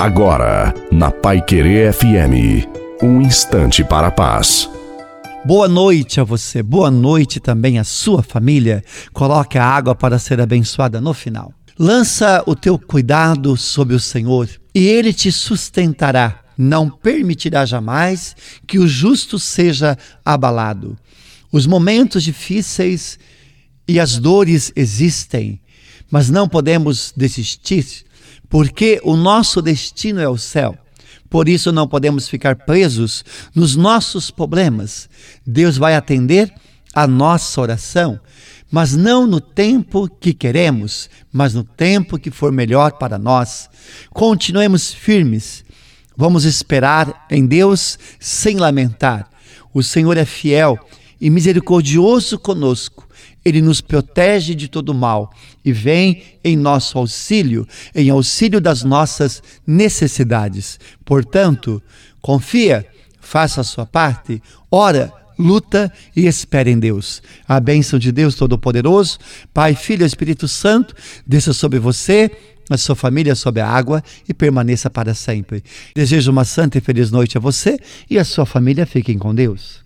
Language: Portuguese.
Agora, na Pai Querer FM, um instante para a paz. Boa noite a você, boa noite também à sua família. Coloque a água para ser abençoada no final. Lança o teu cuidado sobre o Senhor e ele te sustentará. Não permitirá jamais que o justo seja abalado. Os momentos difíceis e as dores existem, mas não podemos desistir, porque o nosso destino é o céu. Por isso não podemos ficar presos nos nossos problemas. Deus vai atender a nossa oração, mas não no tempo que queremos, mas no tempo que for melhor para nós. Continuemos firmes. Vamos esperar em Deus sem lamentar. O Senhor é fiel e misericordioso conosco. Ele nos protege de todo mal e vem em nosso auxílio, em auxílio das nossas necessidades. Portanto, confia, faça a sua parte, ora, luta e espere em Deus. A bênção de Deus Todo-Poderoso, Pai, Filho e Espírito Santo, desça sobre você, a sua família sob a água e permaneça para sempre. Desejo uma santa e feliz noite a você e a sua família. Fiquem com Deus.